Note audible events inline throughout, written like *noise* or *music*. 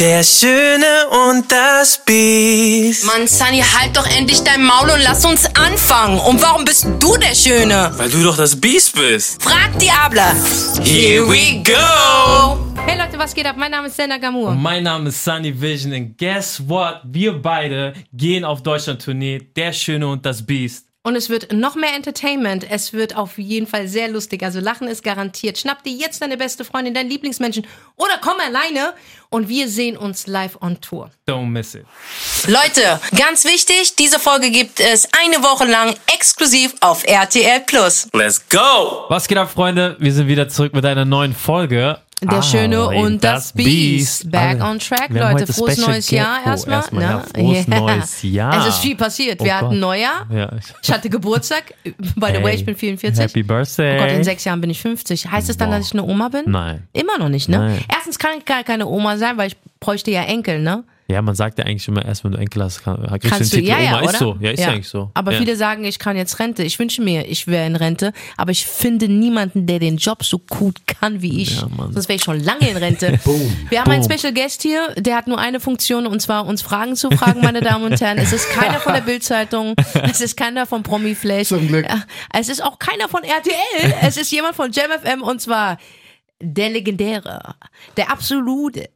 Der Schöne und das Biest. Mann, Sunny, halt doch endlich dein Maul und lass uns anfangen. Und warum bist du der Schöne? Weil du doch das Biest bist. Frag Diabla. Here we go. Hey Leute, was geht ab? Mein Name ist Senna Gamur. Mein Name ist Sunny Vision und guess what? Wir beide gehen auf Deutschland-Tournee. Der Schöne und das Biest. Und es wird noch mehr Entertainment. Es wird auf jeden Fall sehr lustig. Also Lachen ist garantiert. Schnapp dir jetzt deine beste Freundin, deinen Lieblingsmenschen oder komm alleine und wir sehen uns live on Tour. Don't miss it. Leute, ganz wichtig, diese Folge gibt es eine Woche lang exklusiv auf RTL Plus. Let's go. Was geht ab, Freunde? Wir sind wieder zurück mit einer neuen Folge. Der Schöne und das Beast. Back on track, Wir Leute. Frohes Special neues Jahr Oh, erstmal. erstmal, ja, ne? frohes *laughs* Ja. neues Jahr. Es ist viel passiert. Oh Wir hatten Gott. Neujahr. Ja. Ich hatte Geburtstag. By the way, Hey, ich bin 44. Happy Birthday. Oh Gott, in sechs Jahren bin ich 50. Heißt es dann, Boah. dass ich eine Oma bin? Nein. Immer noch nicht, ne? Nein. Erstens kann ich gar keine Oma sein, weil ich bräuchte ja Enkel, ne? Ja, man sagt ja eigentlich immer erst, wenn du Enkel hast, kann, kriegst Kannst du du, den Titel ja, ja, Oma. oder? Ist so. Ja, ist ja. eigentlich so. Aber ja. viele sagen, ich kann jetzt Rente. Ich wünsche mir, ich wäre in Rente, aber ich finde niemanden, der den Job so gut kann wie ich. Ja, Mann. Sonst wäre ich schon lange in Rente. *laughs* Wir haben einen Boom. Special Guest hier, der hat nur eine Funktion und zwar uns Fragen zu fragen, meine Damen und Herren. Es ist keiner von der *laughs* Bildzeitung, es ist keiner von Promi Flash. Zum Glück. Ja, Es ist auch keiner von RTL, es ist jemand von JamFM und zwar der legendäre, der absolute,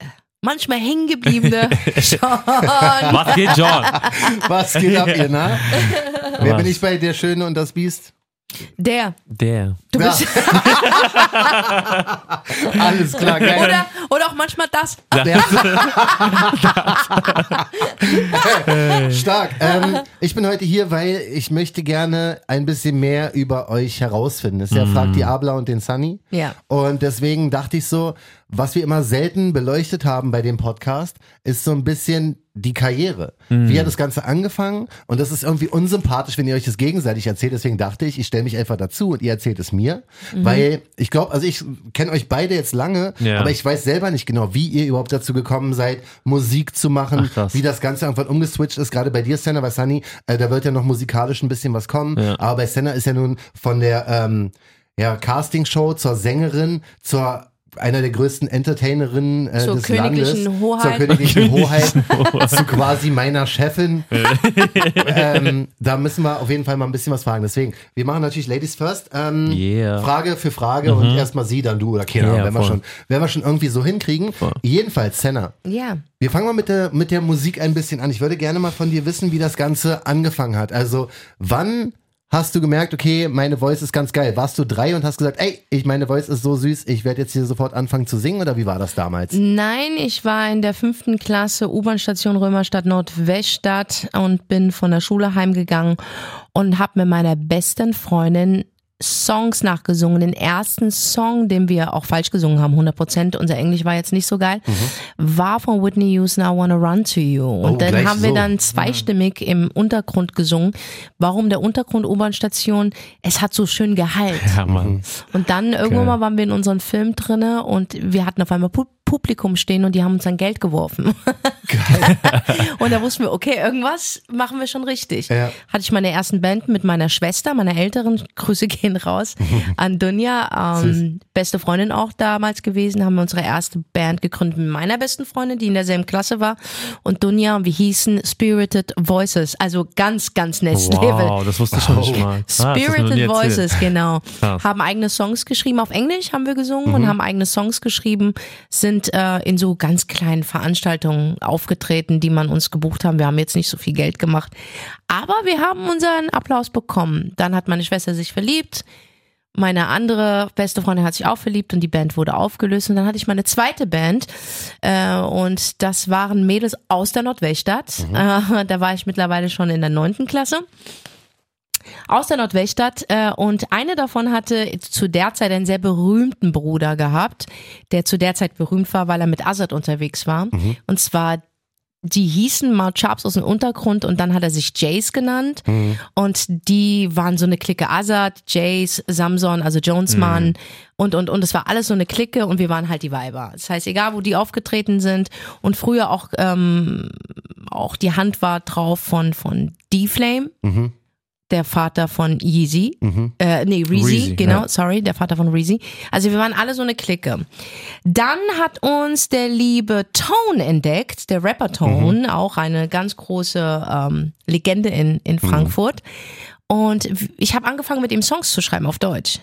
manchmal hängengebliebene *laughs* Sean. Was geht, John? Was geht ab, ihr, na? Wer bin ich bei Der Schöne und das Biest? Der. Der. Du Ja. bist, *laughs* Alles klar, geil. oder, oder auch manchmal das. *laughs* Stark. Ähm, ich bin heute hier, weil ich möchte gerne ein bisschen mehr über euch herausfinden. Das ist ja Frag die Abla und den Sunny. Ja. Und deswegen dachte ich so, was wir immer selten beleuchtet haben bei dem Podcast, ist so ein bisschen die Karriere. Wie hat das Ganze angefangen? Und das ist irgendwie unsympathisch, wenn ihr euch das gegenseitig erzählt. Deswegen dachte ich, ich stelle mich einfach dazu und ihr erzählt es mir. Weil ich glaube, also ich kenne euch beide jetzt lange, Ja. aber ich weiß selber nicht genau, wie ihr überhaupt dazu gekommen seid, Musik zu machen, Ach, wie das Ganze irgendwann umgeswitcht ist. Gerade bei dir, Senna, bei Sunny, äh, da wird ja noch musikalisch ein bisschen was kommen. Ja. Aber bei Senna ist ja nun von der ähm, ja, Castingshow zur Sängerin, zur einer der größten Entertainerinnen äh, Zur des königlichen Landes, Hoheit. zur königlichen Hoheit, zu quasi meiner Chefin. *laughs* ähm, da müssen wir auf jeden Fall mal ein bisschen was fragen. Deswegen, wir machen natürlich Ladies first. Ähm, Yeah. Frage für Frage und erstmal sie, dann du oder keine Ahnung, Ja, wenn, wir voll. schon, wenn wir schon irgendwie so hinkriegen. Jedenfalls, Senna, Ja. wir fangen mal mit der, mit der Musik ein bisschen an. Ich würde gerne mal von dir wissen, wie das Ganze angefangen hat. Also, wann hast du gemerkt, okay, meine Voice ist ganz geil? Warst du drei und hast gesagt, ey, ich, meine Voice ist so süß, ich werde jetzt hier sofort anfangen zu singen oder wie war das damals? Nein, ich war in der fünften Klasse U-Bahn-Station Römerstadt Nordweststadt und bin von der Schule heimgegangen und habe mit meiner besten Freundin Songs nachgesungen. Den ersten Song, den wir auch falsch gesungen haben, 100 Prozent, unser Englisch war jetzt nicht so geil, war von Whitney Houston, I Wanna Run to You. Und Oh, dann haben wir so. dann zweistimmig im Untergrund gesungen. Warum der Untergrund U-Bahn-Station? Es hat so schön geheilt. Ja, Mann. Und dann irgendwann mal waren wir in unserem Film drinne und wir hatten auf einmal Pu Publikum stehen und die haben uns dann Geld geworfen. *laughs* und da wussten wir, okay, irgendwas machen wir schon richtig. Ja. Hatte ich meine ersten Band mit meiner Schwester, meiner älteren, Grüße gehen raus, *laughs* an Dunja, ähm, beste Freundin auch damals gewesen, haben wir unsere erste Band gegründet mit meiner besten Freundin, die in derselben Klasse war und Dunja und wir hießen Spirited Voices, also ganz, ganz next Level. Wow, das wusste ich schon nicht mal. Ah, Spirited erzählt. Voices, genau. Krass. Haben eigene Songs geschrieben. Auf Englisch haben wir gesungen Mhm. und haben eigene Songs geschrieben, sind äh, in so ganz kleinen Veranstaltungen aufgetreten, die man uns gebucht haben. Wir haben jetzt nicht so viel Geld gemacht, aber wir haben unseren Applaus bekommen. Dann hat meine Schwester sich verliebt. Meine andere beste Freundin hat sich auch verliebt und die Band wurde aufgelöst. Und dann hatte ich meine zweite Band äh, und das waren Mädels aus der Nordweststadt. Äh, da war ich mittlerweile schon in der neunten Klasse aus der Nordweststadt äh, und eine davon hatte zu der Zeit einen sehr berühmten Bruder gehabt, der zu der Zeit berühmt war, weil er mit Azad unterwegs war. Und zwar die hießen mal Sharps aus dem Untergrund und dann hat er sich Jace genannt. Und die waren so eine Clique. Azad, Jace, Samson, also Jonesman und und und es war alles so eine Clique und wir waren halt die Weiber. Das heißt, egal wo die aufgetreten sind und früher auch ähm, auch die Hand war drauf von von D-Flame. Der Vater von Yeezy. Äh, nee, Reezy, Reezy, genau, ja. sorry, der Vater von Reezy. Also wir waren alle so eine Clique. Dann hat uns der liebe Tone entdeckt, der Rapper Tone, auch eine ganz große ähm, Legende in, in Frankfurt. Und ich habe angefangen mit ihm Songs zu schreiben auf Deutsch.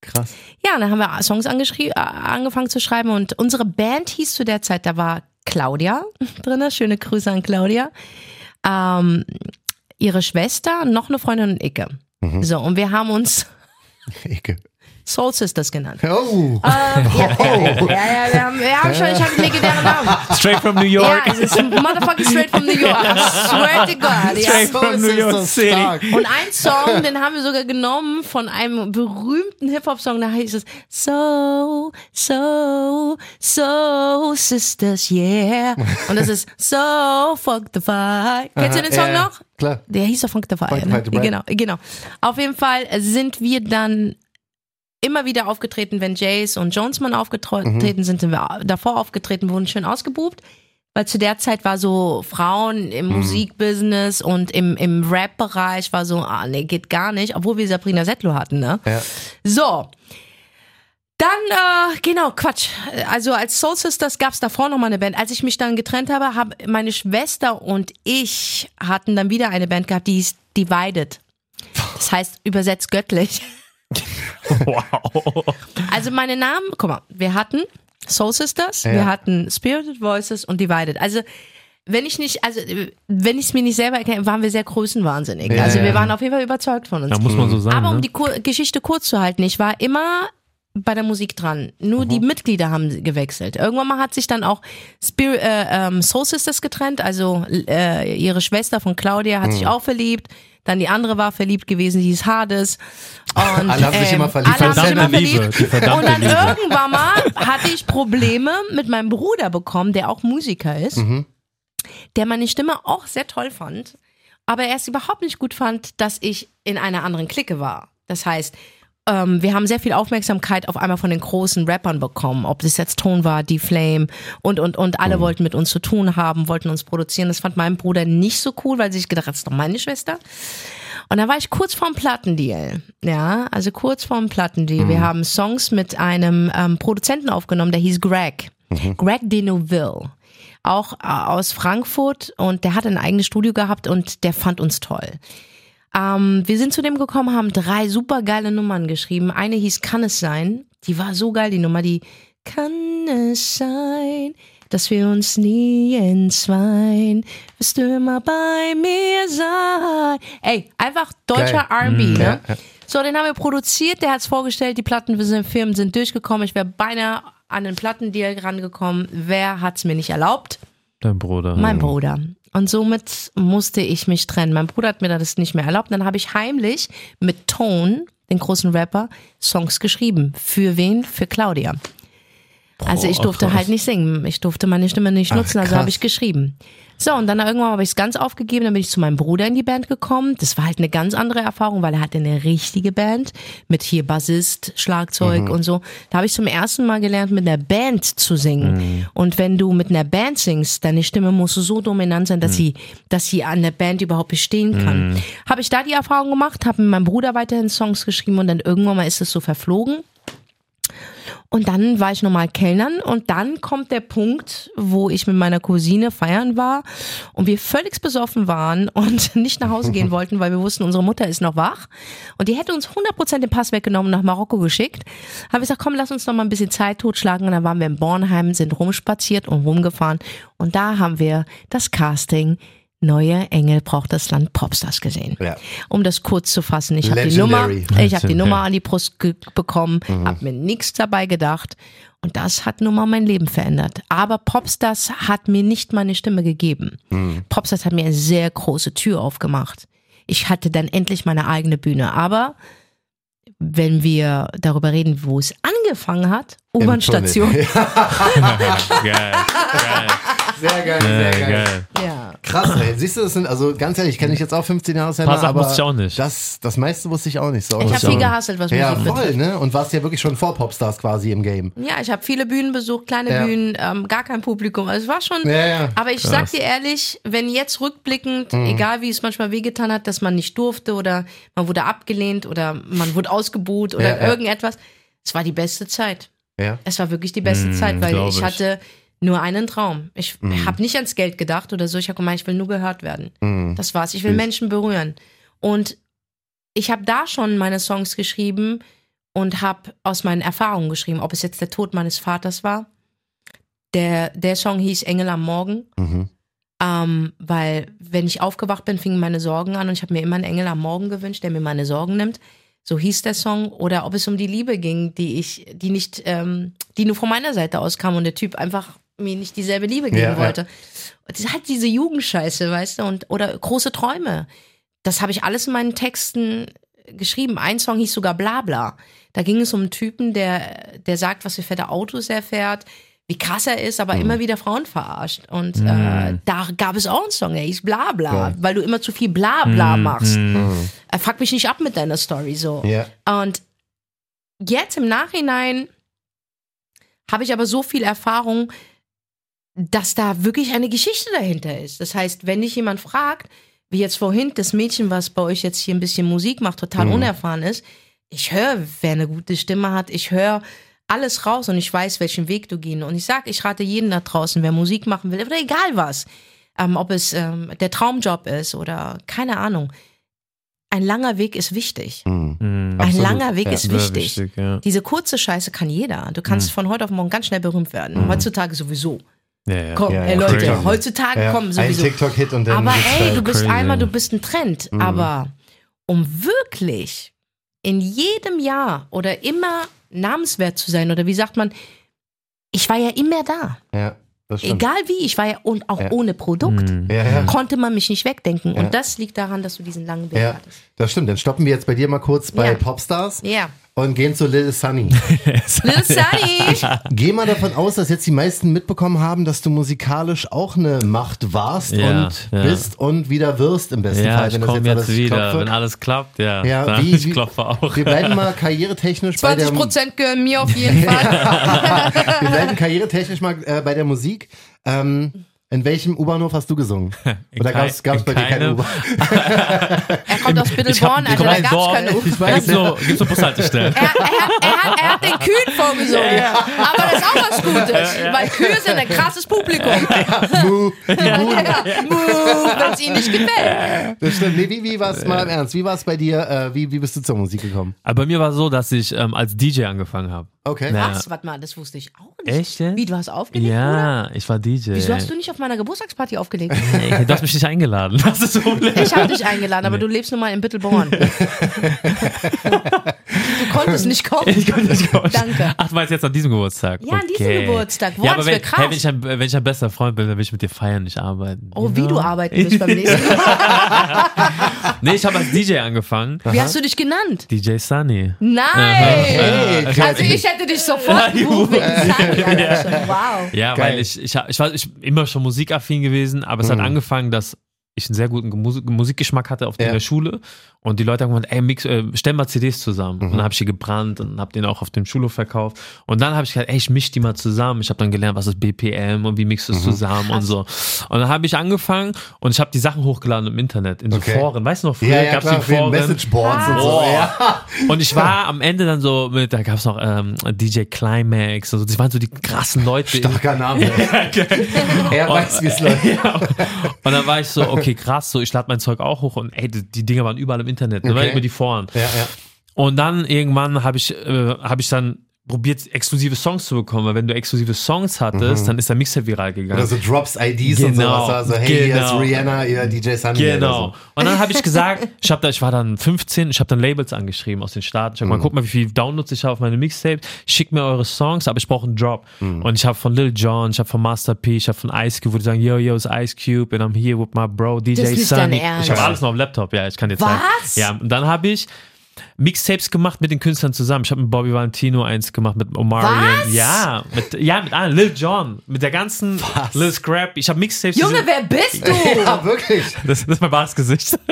Krass. Ja, dann haben wir Songs äh, angefangen zu schreiben und unsere Band hieß zu der Zeit, da war Claudia *laughs* drinne, schöne Grüße an Claudia, ähm, ihre Schwester, noch eine Freundin und Icke. So, und wir haben uns *laughs* Ecke. Soul Sisters genannt. Oh. Ähm, ja, ja, ja, ja, wir haben, wir haben schon, ich habe einen legendären Namen. Straight from New Ja, York. es ist motherfucking straight from New York. I swear to God. Ja. Straight from New York City. stark. Und ein Song, den haben wir sogar genommen von einem berühmten Hip-Hop-Song, da heißt es So, so, so, Sisters, yeah. Und das ist So, fuck the fight. Kennst du den Song Ja, ja, noch? Klar. Der hieß doch Funk the Fire, ne? Genau, genau. Auf jeden Fall sind wir dann immer wieder aufgetreten, wenn Jace und Jonesman aufgetreten Mhm. sind, sind wir davor aufgetreten, wurden schön ausgebucht. Weil zu der Zeit war so Frauen im Mhm. Musikbusiness und im, im Rap-Bereich war so, ah nee, geht gar nicht, obwohl wir Sabrina Settler hatten, ne? Ja. So. Dann, äh, genau, Quatsch. Also als Soul Sisters gab's davor noch mal eine Band. Als ich mich dann getrennt habe, haben meine Schwester und ich hatten dann wieder eine Band gehabt, die hieß Divided. Das heißt übersetzt göttlich. *laughs* Wow. Also meine Namen, guck mal, wir hatten Soul Sisters, wir Ja. hatten Spirited Voices und Divided. Also wenn ich nicht, also wenn ich es mir nicht selber erkenne, waren wir sehr größenwahnsinnig. Ja, also wir waren auf jeden Fall überzeugt von uns. Da muss man so sagen. Aber um ne? die Kur Geschichte kurz zu halten, ich war immer bei der Musik dran. Nur die Mitglieder haben gewechselt. Irgendwann mal hat sich dann auch Spir äh, ähm, Soul Sisters getrennt. Also äh, ihre Schwester von Claudia hat sich auch verliebt. Dann die andere war verliebt gewesen, die hieß Hades. Und, Alle haben sich immer verliebt. Alle haben sich immer Verdammte Liebe, verliebt. die verdammte Und dann Liebe. irgendwann mal hatte ich Probleme mit meinem Bruder bekommen, der auch Musiker ist, der meine Stimme auch sehr toll fand, aber er es überhaupt nicht gut fand, dass ich in einer anderen Clique war. Das heißt, ähm, wir haben sehr viel Aufmerksamkeit auf einmal von den großen Rappern bekommen, ob das jetzt Ton war, die Flame und und und alle wollten mit uns zu tun haben, wollten uns produzieren. Das fand mein Bruder nicht so cool, weil sich gedacht hat, das ist doch meine Schwester. Und da war ich kurz vorm Plattendeal. Ja, also kurz vorm Plattendeal. Wir haben Songs mit einem ähm, Produzenten aufgenommen, der hieß Greg. Greg Deneuville. Auch äh, aus Frankfurt und der hat ein eigenes Studio gehabt und der fand uns toll. Ähm, wir sind zu dem gekommen, haben drei super geile Nummern geschrieben. Eine hieß Kann es sein? Die war so geil, die Nummer, die Kann es sein, dass wir uns nie entzweien? Wirst du immer bei mir sein? Ey, einfach deutscher. R&B, ne? ja, ja. So, den haben wir produziert, der hat's vorgestellt, die Plattenfirmen sind durchgekommen. Ich wäre beinahe an den Plattendeal rangekommen. Wer hat's mir nicht erlaubt? Dein Bruder. Mein Bruder. Und somit musste ich mich trennen. Mein Bruder hat mir das nicht mehr erlaubt. Dann habe ich heimlich mit Tone, den großen Rapper, Songs geschrieben. Für wen? Für Claudia. Also ich durfte halt nicht singen. Ich durfte meine Stimme nicht Ach, nutzen, also krass. habe ich geschrieben. So, und dann irgendwann habe ich es ganz aufgegeben, dann bin ich zu meinem Bruder in die Band gekommen. Das war halt eine ganz andere Erfahrung, weil er hatte eine richtige Band mit hier Bassist, Schlagzeug und so. Da habe ich zum ersten Mal gelernt, mit einer Band zu singen. Und wenn du mit einer Band singst, deine Stimme muss so dominant sein, dass sie, dass sie an der Band überhaupt bestehen kann. Habe ich da die Erfahrung gemacht, habe mit meinem Bruder weiterhin Songs geschrieben und dann irgendwann mal ist es so verflogen. Und dann war ich nochmal Kellnern und dann kommt der Punkt, wo ich mit meiner Cousine feiern war und wir völlig besoffen waren und *laughs* nicht nach Hause gehen *laughs* wollten, weil wir wussten, unsere Mutter ist noch wach. Und die hätte uns 100% den Pass weggenommen und nach Marokko geschickt. Habe ich gesagt, komm, lass uns noch mal ein bisschen Zeit totschlagen. Und dann waren wir in Bornheim, sind rumspaziert und rumgefahren. Und da haben wir das Casting Neue Engel braucht das Land Popstars gesehen. Ja. Um das kurz zu fassen, ich habe die Nummer, ich habe die. Nummer an die Brust bekommen, habe mir nichts dabei gedacht und das hat nun mal mein Leben verändert. Aber Popstars hat mir nicht meine Stimme gegeben. Popstars hat mir eine sehr große Tür aufgemacht. Ich hatte dann endlich meine eigene Bühne. Aber wenn wir darüber reden, wo es angefangen hat? U-Bahn-Station. *laughs* *laughs* Geil, geil, Sehr geil, sehr geil. geil. Ja. Krass, ey. Siehst du, das sind, also ganz ehrlich, ich kenne dich jetzt auch 15 Jahre Sender, Paar Sachen aber wusste ich auch nicht. Das, das meiste wusste ich auch nicht. So. Ich habe viel gehasselt, was ja, Musik voll, betrifft. ne? Und warst ja wirklich schon vor Popstars quasi im Game. Ja, ich habe viele Bühnen besucht, kleine Ja. Bühnen, ähm, gar kein Publikum. Also es war schon. Ja, ja. Aber ich sag dir ehrlich, wenn jetzt rückblickend, egal wie es manchmal wehgetan hat, dass man nicht durfte oder man wurde abgelehnt oder man wurde ausgebuht oder Ja, ja. irgendetwas, es war die beste Zeit. Ja. Es war wirklich die beste Zeit, weil glaub ich ich. hatte nur einen Traum. Ich habe nicht ans Geld gedacht oder so. Ich habe gemeint, ich will nur gehört werden. Das war's. Ich will. Menschen berühren. Und ich habe da schon meine Songs geschrieben und habe aus meinen Erfahrungen geschrieben, ob es jetzt der Tod meines Vaters war. Der, der Song hieß Engel am Morgen. Mhm. Ähm, weil, wenn ich aufgewacht bin, fingen meine Sorgen an und ich habe mir immer einen Engel am Morgen gewünscht, der mir meine Sorgen nimmt. So hieß der Song. Oder ob es um die Liebe ging, die ich, die nicht, ähm, die nur von meiner Seite aus kam und der Typ einfach mir nicht dieselbe Liebe geben Ja, ja. wollte. Ist halt diese Jugendscheiße, weißt du, und, oder große Träume. Das habe ich alles in meinen Texten geschrieben. Ein Song hieß sogar Blabla. Da ging es um einen Typen, der, der sagt, was für fette Autos er fährt, wie krass er ist, Mhm. aber immer wieder Frauen verarscht. Und äh, da gab es auch einen Song, der hieß Blabla, Geil. weil du immer zu viel Blabla machst. Mhm. Äh, fuck mich nicht ab mit deiner Story so. Ja. Und jetzt im Nachhinein habe ich aber so viel Erfahrung, dass da wirklich eine Geschichte dahinter ist. Das heißt, wenn dich jemand fragt, wie jetzt vorhin das Mädchen, was bei euch jetzt hier ein bisschen Musik macht, total unerfahren ist, ich höre, wer eine gute Stimme hat, ich höre alles raus und ich weiß, welchen Weg du gehen. Und ich sage, ich rate jeden da draußen, wer Musik machen will, oder egal was, ähm, ob es ähm, der Traumjob ist oder keine Ahnung. Ein langer Weg ist wichtig. Mhm. Mhm. Ein Absolut. langer Weg Ja, ist wichtig. wichtig, ja. Diese kurze Scheiße kann jeder. Du kannst von heute auf morgen ganz schnell berühmt werden. Heutzutage sowieso. Ja, ja. Komm, Ja, ey Leute, crazy. heutzutage kommen Ein sowieso. TikTok-Hit und dann Aber ey, du bist Crazy. einmal, du bist ein Trend. Aber um wirklich in jedem Jahr oder immer namenswert zu sein, oder wie sagt man, ich war ja immer da. Ja, das stimmt. Egal wie, ich war ja und auch Ja. ohne Produkt. Mhm. Ja, ja. Konnte man mich nicht wegdenken. Und das liegt daran, dass du diesen langen Weg Ja, hattest. das stimmt. Dann stoppen wir jetzt bei dir mal kurz bei. Popstars Ja. Und gehen zu Lil Sunny. *laughs* Little Sunny. *laughs* Geh mal davon aus, dass jetzt die meisten mitbekommen haben, dass du musikalisch auch eine Macht warst Ja, und ja. bist und wieder wirst im besten Ja, Fall, ich wenn das komme jetzt jetzt, alles wieder. klopft. Wenn alles klappt, ja. Ja, dann wie- *laughs* ich klopfe auch. Wir bleiben mal karrieretechnisch bei der 20 Prozent gehören mir auf jeden Fall. Wir bleiben karrieretechnisch mal äh, bei der Musik. Ähm, in welchem U-Bahnhof hast du gesungen? *laughs* Oder gab es bei dir keine. U-Bahn? *laughs* Er kommt aus Bittelborn, also da gab's keine U. Ich weiß, so, gibt's so Bushaltestellen. Er, er, hat, er, hat, er hat den Kühen vorgesungen. Aber das ist auch was Gutes, weil Kühe sind ein krasses Publikum. Mu. Ja, wenn es ihnen nicht gefällt. Das stimmt. Nee, wie, wie war es mal im Ernst? Wie war es bei dir? Äh, wie, wie bist du zur Musik gekommen? Aber bei mir war es so, dass ich ähm, als DJ angefangen habe. Okay. Ja. Was? Warte mal, das wusste ich auch nicht. Echt? Wie, du hast aufgelegt? Ja, ich war DJ. Wieso hast du nicht auf meiner Geburtstagsparty aufgelegt? *laughs* Ey, du hast mich nicht eingeladen. Das ist Problem. Ich habe dich eingeladen, aber du lebst nun mal in Bittelborn. *laughs* du konntest nicht kommen. Ich konnte nicht kommen. Danke. Ach, du meinst jetzt an diesem Geburtstag? Ja, an diesem Geburtstag. Boah, ja, aber wenn, krass. hey, wenn, ich ein, wenn ich ein bester Freund bin, dann will ich mit dir feiern, nicht arbeiten. Oh, wie du arbeiten wirst beim nächsten Mal. *laughs* Nee, ich habe als DJ angefangen. Wie hast du dich genannt? DJ Sunny. Nein! Hey, Also ich hätte dich sofort gebucht wegen Sunny. Wow. Ja, Geil. weil ich, ich, ich war ich immer schon musikaffin gewesen, aber es Mhm. hat angefangen, dass ich einen sehr guten Musik Musikgeschmack hatte auf Ja. der Schule und die Leute haben gesagt, ey, mix, äh, stell mal CDs zusammen. Mhm. Und dann habe ich die gebrannt und habe den auch auf dem Schulhof verkauft. Und dann habe ich gesagt, ey, ich misch die mal zusammen. Ich habe dann gelernt, was ist BPM und wie mixt du Mhm. es zusammen und so. Und dann habe ich angefangen und ich habe die Sachen hochgeladen im Internet, in so Okay. Foren. Weißt du noch, früher Ja, ja, gab's klar, die Foren. Messageboards und so. Ja. Und ich war am Ende dann so mit, da gab's noch ähm, DJ Climax und so, das waren so die krassen Leute. Starker Name. *laughs* er weiß, wie es *laughs* läuft. Ja. Und dann war ich so, okay, krass, so ich lade mein Zeug auch hoch und ey, die, die Dinger waren überall im Internet, ne, Okay. über die Foren. Ja, ja. Und dann irgendwann habe ich, äh, habe ich dann probiert, exklusive Songs zu bekommen, weil wenn du exklusive Songs hattest, dann ist der Mixer viral gegangen. Oder so Drops IDs und Genau, sowas. Also, hey, hier ist genau. Rihanna, hier DJ Sunny. Oder Genau. so. Und dann habe ich gesagt, ich, hab da, ich war dann 15, ich habe dann Labels angeschrieben aus den Staaten. Ich hab Mhm. mal, guck mal, wie viel Downloads ich habe auf meine Mixtape. Schickt mir eure Songs, aber ich brauche einen Drop. Mhm. Und ich habe von Lil Jon, ich habe von Master P, ich habe von Ice Cube, wo die sagen, yo, yo, it's Ice Cube and I'm here with my bro DJ ist Sunny. Ich habe alles noch am Laptop, ja, ich kann dir zeigen. Was? Ja, und dann habe ich Mixtapes gemacht mit den Künstlern zusammen. Ich habe mit Bobby Valentino eins gemacht, mit Omarion. Was? Ja, mit, ja, mit allen. Lil Jon, mit der ganzen Was? Lil Scrap. Ich habe Mixtapes. Junge, wer bist du? *laughs* Ja, wirklich. das, das ist mein wahres Gesicht. *laughs*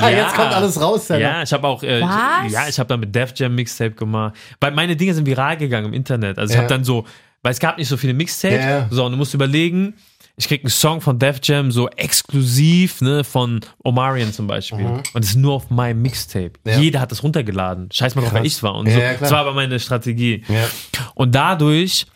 Ja, jetzt kommt alles raus. Sender. Ja, ich habe auch, äh, Was? ja, ich habe dann mit Def Jam Mixtape gemacht. Weil meine Dinge sind viral gegangen im Internet. Also ich Ja. habe dann so, weil es gab nicht so viele Mixtapes. Ja, ja. So, und du musst überlegen, ich krieg einen Song von Def Jam so exklusiv, ne, von Omarion zum Beispiel. Und es ist nur auf meinem Mixtape. Mhm. Ja. Jeder hat das runtergeladen. Scheiß mal drauf, wer ich war. Und Ja, so. das war aber meine Strategie. Und dadurch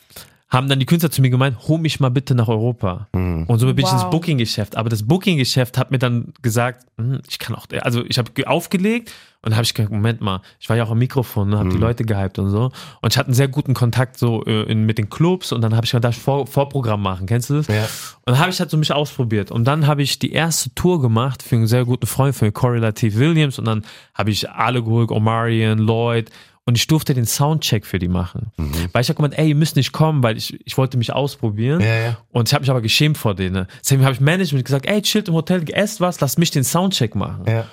haben dann die Künstler zu mir gemeint, hol mich mal bitte nach Europa. Mhm. Und somit bin ich Wow. ins Booking-Geschäft. Aber das Booking-Geschäft hat mir dann gesagt, hm, ich kann auch, also ich habe aufgelegt und habe ich gedacht, Moment mal, ich war ja auch am Mikrofon, ne, habe Mhm. die Leute gehypt und so. Und ich hatte einen sehr guten Kontakt so äh, in, mit den Clubs und dann habe ich gedacht, Vor, Vorprogramm machen, kennst du das? Ja. Und dann habe ich halt so mich ausprobiert. Und dann habe ich die erste Tour gemacht für einen sehr guten Freund, für Corey Latif Williams. Und dann habe ich alle geholt, Omarion, Lloyd. Und ich durfte den Soundcheck für die machen. Weil ich habe gemeint, ey, ihr müsst nicht kommen, weil ich, ich wollte mich ausprobieren. Ja, ja. Und ich habe mich aber geschämt vor denen. Deswegen habe ich Management gesagt, ey, chillt im Hotel, esst was, lasst mich den Soundcheck machen. Ja.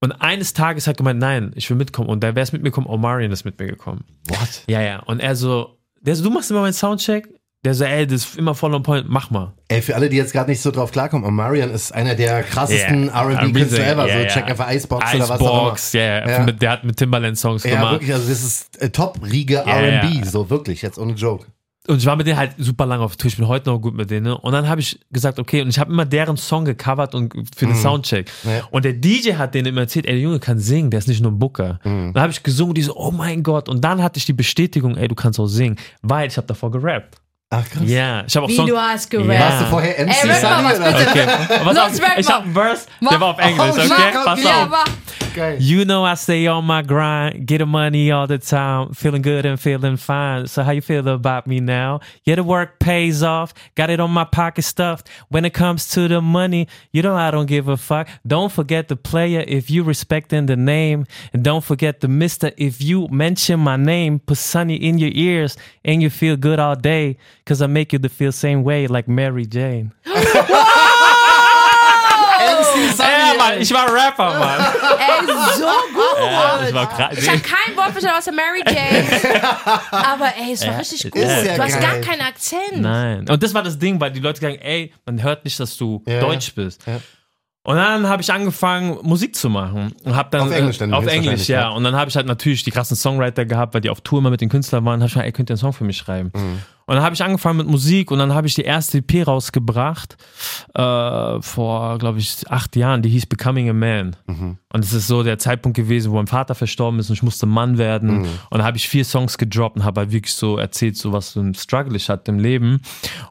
Und eines Tages hat er gemeint, nein, ich will mitkommen. Und wer ist mit mir gekommen? Omarion ist mit mir gekommen. What? Ja, ja. Und er so, der so, du machst immer meinen Soundcheck? Der so, ey, das ist immer voll on point, mach mal. Ey, für alle, die jetzt gerade nicht so drauf klarkommen, Omarion ist einer der krassesten Yeah. R&B-Künstler R&B, ever. ja, so ja. check einfach Icebox, oder was auch immer. Icebox, ja, ja. Ja. Der hat mit Timbaland Songs Ja, gemacht. wirklich, also das ist äh, Top-Riege Ja, R&B, ja. so wirklich, jetzt ohne Joke. Und ich war mit denen halt super lange auf Tour. Ich bin heute noch gut mit denen. ne? Und dann habe ich gesagt, okay, und ich habe immer deren Song gecovert und für den Soundcheck. Mhm. Ja. Und der DJ hat denen immer erzählt, ey, der Junge kann singen, der ist nicht nur ein Booker. Mhm. Dann habe ich gesungen, die so, oh mein Gott. Und dann hatte ich die Bestätigung, ey, du kannst auch singen, weil ich habe davor gerappt. Ach krass. Ja, ich habe auch Wie du hast gerappt. Ja. Warst du vorher MC Ey, rap mal Sunny was oder? bitte. Okay, pass Los, auf, rap ich habe einen Verse, Mach. der war auf Englisch, Oh, okay? mach, Pass. Ja, auf. mach. Geil. You know I stay on my grind, get the money all the time, feeling good and feeling fine. So how you feel about me now? Yeah, the work pays off, got it on my pocket stuffed. When it comes to the money, you know I don't give a fuck. Don't forget the player if you respecting the name, and don't forget the Mister if you mention my name. Put Sunny in your ears and you feel good all day, cause I make you to feel same way like Mary Jane. *laughs* *laughs* MC Sunny. Ja, Mann, ich war Rapper, Mann. *laughs* Ey, so gut. Ja, ich war krass. Ich habe kein Wort verstanden außer Mary Jane. *laughs* Aber ey, es war richtig gut. ja du hast geil. gar keinen Akzent. Nein. Und das war das Ding, weil die Leute sagen, ey, man hört nicht, dass du Ja. Deutsch bist. Ja. Und dann habe ich angefangen, Musik zu machen. Und hab dann, Auf Englisch dann äh, Auf Englisch, ja. ja. Und dann habe ich halt natürlich die krassen Songwriter gehabt, weil die auf Tour immer mit den Künstlern waren. Habe ich gesagt, ey, könnt ihr einen Song für mich schreiben? Mhm. Und dann habe ich angefangen mit Musik und dann habe ich die erste EP rausgebracht äh, vor, glaube ich, acht Jahren. Die hieß Becoming a Man. Mhm. Und es ist so der Zeitpunkt gewesen, wo mein Vater verstorben ist und ich musste Mann werden. Mhm. Und da habe ich vier Songs gedroppt und habe halt wirklich so erzählt, so was für ein Struggle ich hatte im Leben.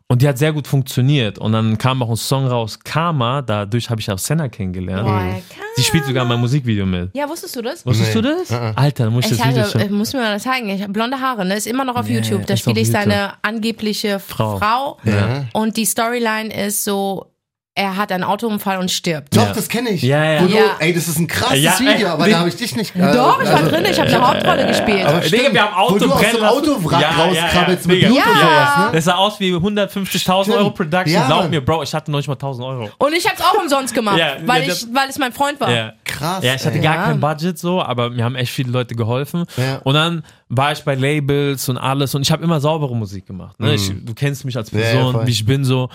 Und die hat sehr gut funktioniert. Und dann kam auch ein Song raus, Karma. Dadurch habe ich auch Senna kennengelernt. Boah, kann. Sie spielt sogar in meinem Musikvideo mit. Ja, wusstest du das? Wusstest Nee. du das? Uh-uh. Alter, dann muss ich Ich das Video hatte, schon. äh, muss mir mal das zeigen. Ich habe blonde Haare, ne? Ist immer noch auf Ja, YouTube. Da spiele ich YouTube. seine angebliche Frau. Frau. Ja. Und die Storyline ist so, er hat einen Autounfall und stirbt. Doch, Ja. das kenne ich. Ja, ja. Ja. ey, das ist ein krasses Ja, Video, aber nee. da habe ich dich nicht. äh, Doch, ich war also- drin, ich habe eine Hauptrolle gespielt. Aber Digga, stimmt, wir haben Auto wo du aus brennen dem. Autowrack Ja, ja, rauskrabbelst ja, mit Digga. Blut und Ja. sowas, ne? Das sah aus wie 150.000 Stimmt. Euro Production. Ja, Glaub mir, Bro, ich hatte noch nicht mal 1000 Euro. und ich habe es auch umsonst gemacht, *laughs* Ja, weil, ja, ich, weil es mein Freund war. Ja. Krass. Ja, ich hatte ey. gar Ja. kein Budget so, aber mir haben echt viele Leute geholfen. Ja. Und dann war ich bei Labels und alles und ich habe immer saubere Musik gemacht. Ne? Ich, du kennst mich als Mhm. Ja, ja, Person, wie ich bin so.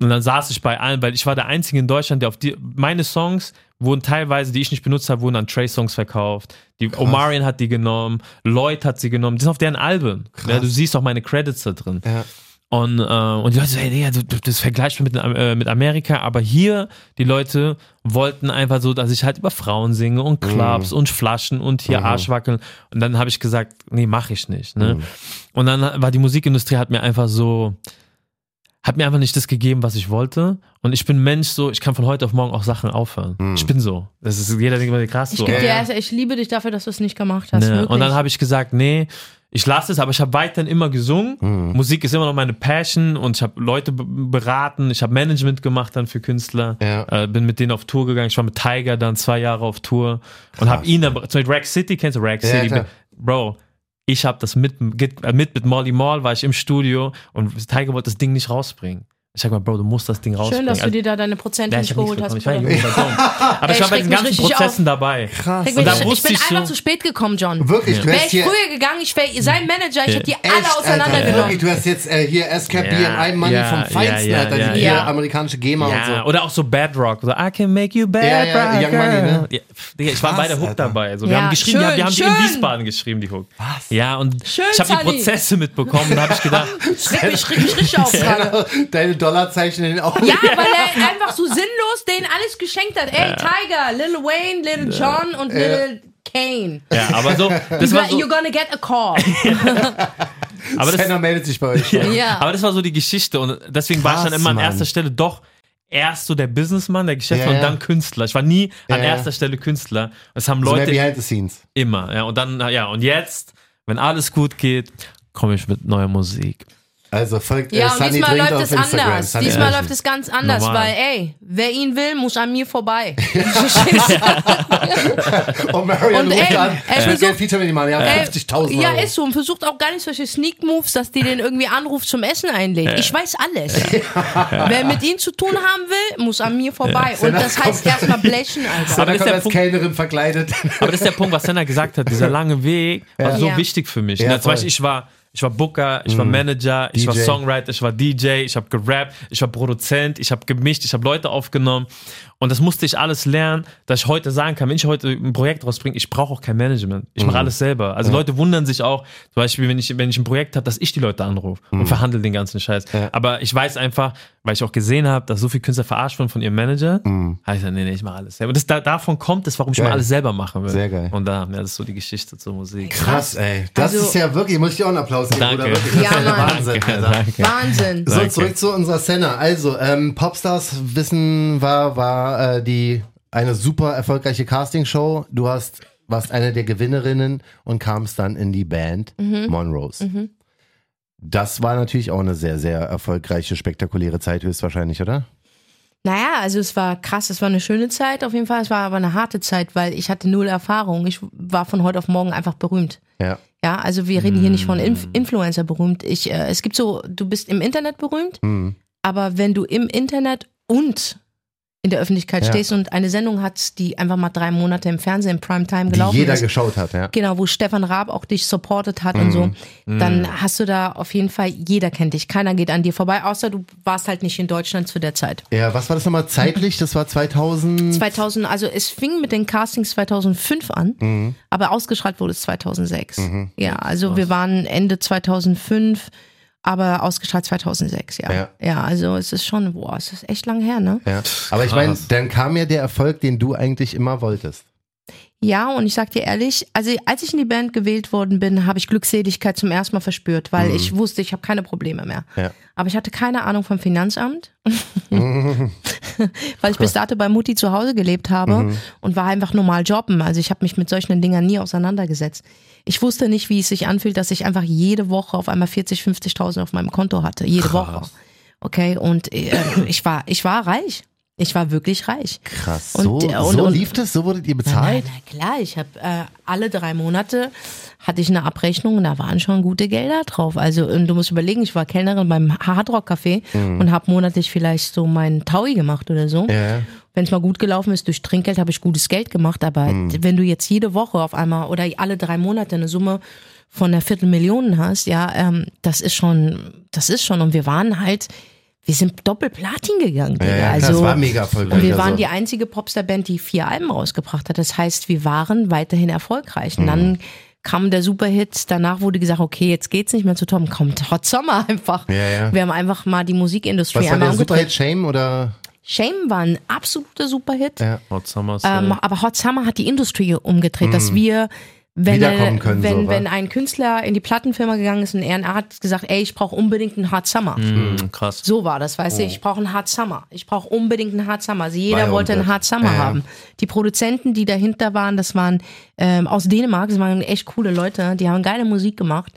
Und dann saß ich bei allen, weil ich war der Einzige in Deutschland, der auf die, meine Songs wurden teilweise, die ich nicht benutzt habe, wurden an Trey-Songs verkauft. Die Omarion hat die genommen, Lloyd hat sie genommen. Die sind auf deren Alben. Ja, du siehst auch meine Credits da drin. Ja. Und, äh, und die Leute so, hey, Digga, du, du, das vergleichst du mit, äh, mit Amerika, aber hier, die Leute wollten einfach so, dass ich halt über Frauen singe und Clubs und Flaschen und hier Arschwackeln. Und dann habe ich gesagt, nee, mache ich nicht. Ne? Und dann war die Musikindustrie hat mir einfach so, hat mir einfach nicht das gegeben, was ich wollte. Und ich bin Mensch so, ich kann von heute auf morgen auch Sachen aufhören. Ich bin so. Das ist, jeder denkt immer krass Ich, so. dir Ja. erst, ich liebe dich dafür, dass du es nicht gemacht hast. Ne. Und dann habe ich gesagt, nee, ich lasse es, aber ich habe weiterhin immer gesungen. Musik ist immer noch meine Passion und ich habe Leute be- beraten, ich habe Management gemacht dann für Künstler, Ja. äh, bin mit denen auf Tour gegangen. Ich war mit Tiger dann zwei Jahre auf Tour und habe ihn dann, zum Beispiel Rack City, kennst du Rack Ja, City? klar. Bro, ich habe das mit, mit, mit Molly Mall, war ich im Studio und Tiger wollte das Ding nicht rausbringen. Ich sag mal, Bro, du musst das Ding rausbringen. Schön, dass du Also- dir da deine Prozente ja, nicht geholt hast. Ich *laughs* war dumm. Aber Ey, ich war bei schreck den ganzen Prozessen dabei. Krass. Und dann ich, bin ich einfach so- zu spät gekommen, John. Wirklich, du Wäre hast ich früher gegangen, ich wäre sein Manager, ich hätte die alle Echt, auseinandergenommen. wirklich, du hast jetzt äh, hier SKB Ja, und einem Money ja, vom Feinsten, ja, ja, Alter, ja, die ja. hier amerikanische GEMA und Ja, so. oder auch so Bad Rock. So, I can make you bad Ja, ja, Young Money, ne? Ja, ich war bei der Hook dabei. Also, wir Ja, haben geschrieben, wir haben, die in. Wiesbaden geschrieben, die Hook. Was? Ja, und ich habe die. Prozesse mitbekommen. Da habe ich gedacht, *laughs* Rick mich, richtig auf. *laughs* Deine Dollarzeichen in den Augen. Ja, weil er einfach so sinnlos denen alles geschenkt hat. Ey, Tiger, Lil Wayne, Lil John und Lil Kane. ja, aber so, *laughs* das war so, You're gonna get a call. *laughs* aber das, Senna meldet sich bei euch schon. ja. aber das war so die Geschichte und deswegen war ich Krass, dann immer an Mann. erster Stelle doch erst so der Businessman, der Geschäftsmann Ja, ja. und dann Künstler. Ich war nie an Ja, ja. erster Stelle Künstler. Das haben So mehr Leute behind the scenes. immer, ja, und dann, ja, und jetzt, wenn alles gut geht, komme ich mit neuer Musik. Also folgt äh, Ja, und Sunny diesmal läuft auf es Instagram. anders. Sunny Diesmal läuft es ganz anders, Normal. weil, ey, wer ihn will, muss an mir vorbei. Verstehst *laughs* du? *laughs* Und Marion Und ruft ey, an. er Ich will versucht- gerne Feature mit ihm machen. Ja, Ey, 50.000 Ja, Euro. ist so. Und versucht auch gar nicht solche Sneak Moves, dass die den irgendwie anruft zum Essen einlädt. Ich weiß alles. Wer mit ihm zu tun haben will, muss an mir vorbei. Und das heißt erstmal blechen, Alter. Aber ist der als Punkt- Kellnerin verkleidet. Aber das ist der Punkt, was Senna gesagt hat. Dieser lange Weg war so Ja. wichtig für mich. Ja, Ja, zum. Beispiel, ich war, ich war Booker, ich war Manager, ich war. Songwriter, ich war DJ, ich habe gerappt, ich war Produzent, ich habe gemischt, ich habe Leute aufgenommen. Und das musste ich alles lernen, dass ich heute sagen kann, wenn ich heute ein Projekt rausbringe, ich brauche auch kein Management. Ich mache alles selber. Also Leute wundern sich auch, zum Beispiel, wenn ich, wenn ich ein Projekt habe, dass ich die Leute anrufe und verhandle den ganzen Scheiß. Aber ich weiß einfach, weil ich auch gesehen habe, dass so viele Künstler verarscht wurden von ihrem Manager, heißt ja, nee, nee, ich mache alles selber. Das, da, davon kommt es, warum ich Geil. mal alles selber machen will. Sehr geil. Und da, ja, das ist so die Geschichte zur Musik. Krass, ey. Das Also- ist ja wirklich, muss ich dir auch einen Applaus geben, Danke. Bruder. Wirklich, das Ja, ist ja Mann. Wahnsinn, Alter. Danke. Wahnsinn. So, Danke. zurück zu unserer Senna. Also, ähm, Popstars Wissen war, war äh, die eine super erfolgreiche Castingshow. Du hast, warst eine der Gewinnerinnen und kamst dann in die Band Mhm. Monrose. Das war natürlich auch eine sehr, sehr erfolgreiche, spektakuläre Zeit höchstwahrscheinlich, oder? Naja, also es war krass, es war eine schöne Zeit auf jeden Fall. Es war aber eine harte Zeit, weil ich hatte null Erfahrung. Ich war von heute auf morgen einfach berühmt. Ja. Ja, also wir reden hier nicht von Inf Influencer berühmt. Ich, äh, es gibt so, du bist im Internet berühmt, Mhm. aber wenn du im Internet und in der Öffentlichkeit Ja. stehst und eine Sendung hast, die einfach mal drei Monate im Fernsehen, Primetime Die gelaufen jeder ist, geschaut hat, ja. genau, wo Stefan Raab auch dich supportet hat und so, dann hast du da auf jeden Fall, jeder kennt dich, keiner geht an dir vorbei, außer du warst halt nicht in Deutschland zu der Zeit. Ja, was war das nochmal zeitlich? Das war 2000. 2000, also es fing mit den Castings 2005 an, Mhm. aber ausgestrahlt wurde es 2006. Ja, also wir waren Ende 2005, aber ausgestrahlt 2006, ja. Ja. ja. also es ist schon, boah, es ist echt lang her, ne? Ja. Aber ich meine, Krass. dann kam ja der Erfolg, den du eigentlich immer wolltest. Ja, und ich sag dir ehrlich, also als ich in die Band gewählt worden bin, habe ich Glückseligkeit zum ersten Mal verspürt, weil ich wusste, ich habe keine Probleme mehr. Ja. Aber ich hatte keine Ahnung vom Finanzamt, *laughs* weil ich bis dato bei Mutti zu Hause gelebt habe und war einfach normal jobben. Also ich habe mich mit solchen Dingern nie auseinandergesetzt. Ich wusste nicht, wie es sich anfühlt, dass ich einfach jede Woche auf einmal 40, 50.000 auf meinem Konto hatte. Jede Woche. Okay, und äh, ich war, ich war reich. Ich war wirklich reich. Krass. Und, so äh, und- so und- lief das? So wurdet ihr Nein, bezahlt? na klar, ich habe äh, alle drei Monate hatte ich eine Abrechnung und da waren schon gute Gelder drauf. Also und du musst überlegen, ich war Kellnerin beim Hardrock Café und habe monatlich vielleicht so meinen Taui gemacht oder so. Ja. Wenn es mal gut gelaufen ist, durch Trinkgeld habe ich gutes Geld gemacht, aber wenn du jetzt jede Woche auf einmal oder alle drei Monate eine Summe von einer Viertelmillion hast, ja, ähm, das ist schon, das ist schon und wir waren halt, wir sind Doppelplatin gegangen, Digga. Ja, ja, klar, also das war mega erfolgreich. und wir waren also. die einzige Popstar-Band, die vier Alben rausgebracht hat. Das heißt, wir waren weiterhin erfolgreich. Und dann kam der Superhit, danach wurde gesagt, okay, jetzt geht's nicht mehr zu Tom, kommt Hot Summer einfach. Ja, ja. Wir haben einfach mal die Musikindustrie Was war der umgedreht. Superhit Shame oder? Shame war ein absoluter Superhit. Ja. Hot Summers. Ähm, äh, aber Hot Summer hat die Industrie umgedreht, dass wir, wenn, Mhm. Wiederkommen äh, können, wenn, so, wenn ein Künstler in die Plattenfirma gegangen ist und er hat gesagt, ey, ich brauche unbedingt einen Hot Summer. mh, krass. So war das, weißt du, ich brauche einen Hard Summer. Ich brauche unbedingt einen Hard Summer. Also jeder wollte einen Hard Summer ja. haben. Die Produzenten, die dahinter waren, das waren ähm, aus Dänemark, das waren echt coole Leute, die haben geile Musik gemacht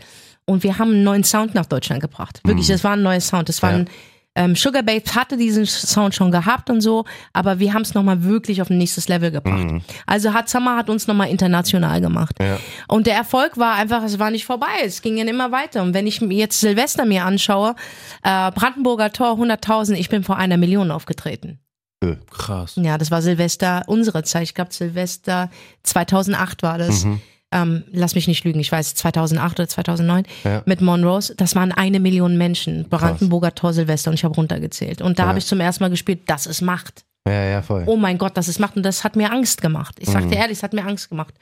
und wir haben einen neuen Sound nach Deutschland gebracht. Wirklich, das war ein neuer Sound. Das war Mhm. Ja. ein Ähm, Sugar Babes hatte diesen Sound schon gehabt und so, aber wir haben es nochmal wirklich auf ein nächstes Level gebracht. Also hat Summer hat uns nochmal international gemacht. Ja. Und der Erfolg war einfach, es war nicht vorbei, es ging dann immer weiter. Und wenn ich mir jetzt Silvester mir anschaue, äh, Brandenburger Tor 100.000, ich bin vor einer Million aufgetreten. Krass. Ja, das war Silvester unserer Zeit. Ich glaube, Silvester 2008 war das. Mhm. Ähm, lass mich nicht lügen, ich weiß 2008 oder 2009 Ja. mit Monrose. Das waren eine Million Menschen. Brandenburger Tor Silvester und ich habe runtergezählt. Und da Ja. habe ich zum ersten Mal gespielt, das ist Macht. Ja, ja, voll. Oh mein Gott, das ist Macht und das hat mir Angst gemacht. Ich sagte ehrlich, es hat mir Angst gemacht.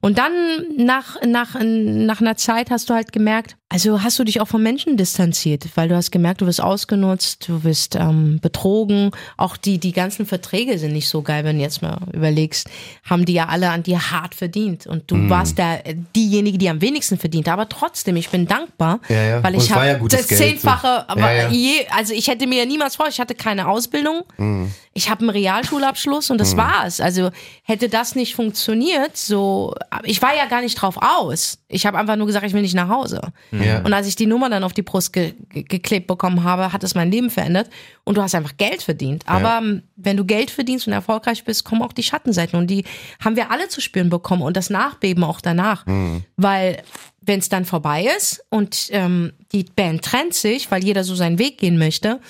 Und dann nach, nach, nach einer Zeit hast du halt gemerkt, also hast du dich auch von Menschen distanziert, weil du hast gemerkt, du wirst ausgenutzt, du wirst ähm, betrogen. Auch die, die ganzen Verträge sind nicht so geil, wenn du jetzt mal überlegst, haben die ja alle an dir hart verdient. Und du warst der, diejenige, die am wenigsten verdient. Aber trotzdem, ich bin dankbar, Ja, ja. weil Und ich ja habe gutes das Geld, Zehnfache, aber Ja, ja. je, also ich hätte mir ja niemals vor, ich hatte keine Ausbildung. Mhm. Ich habe einen Realschulabschluss und das war's. Also hätte das nicht funktioniert, so ich war ja gar nicht drauf aus. Ich habe einfach nur gesagt, ich will nicht nach Hause. Ja. Und als ich die Nummer dann auf die Brust ge ge geklebt bekommen habe, hat es mein Leben verändert. Und du hast einfach Geld verdient. Aber ähm, wenn du Geld verdienst und erfolgreich bist, kommen auch die Schattenseiten. Und die haben wir alle zu spüren bekommen. Und das Nachbeben auch danach, weil wenn es dann vorbei ist und ähm, die Band trennt sich, weil jeder so seinen Weg gehen möchte,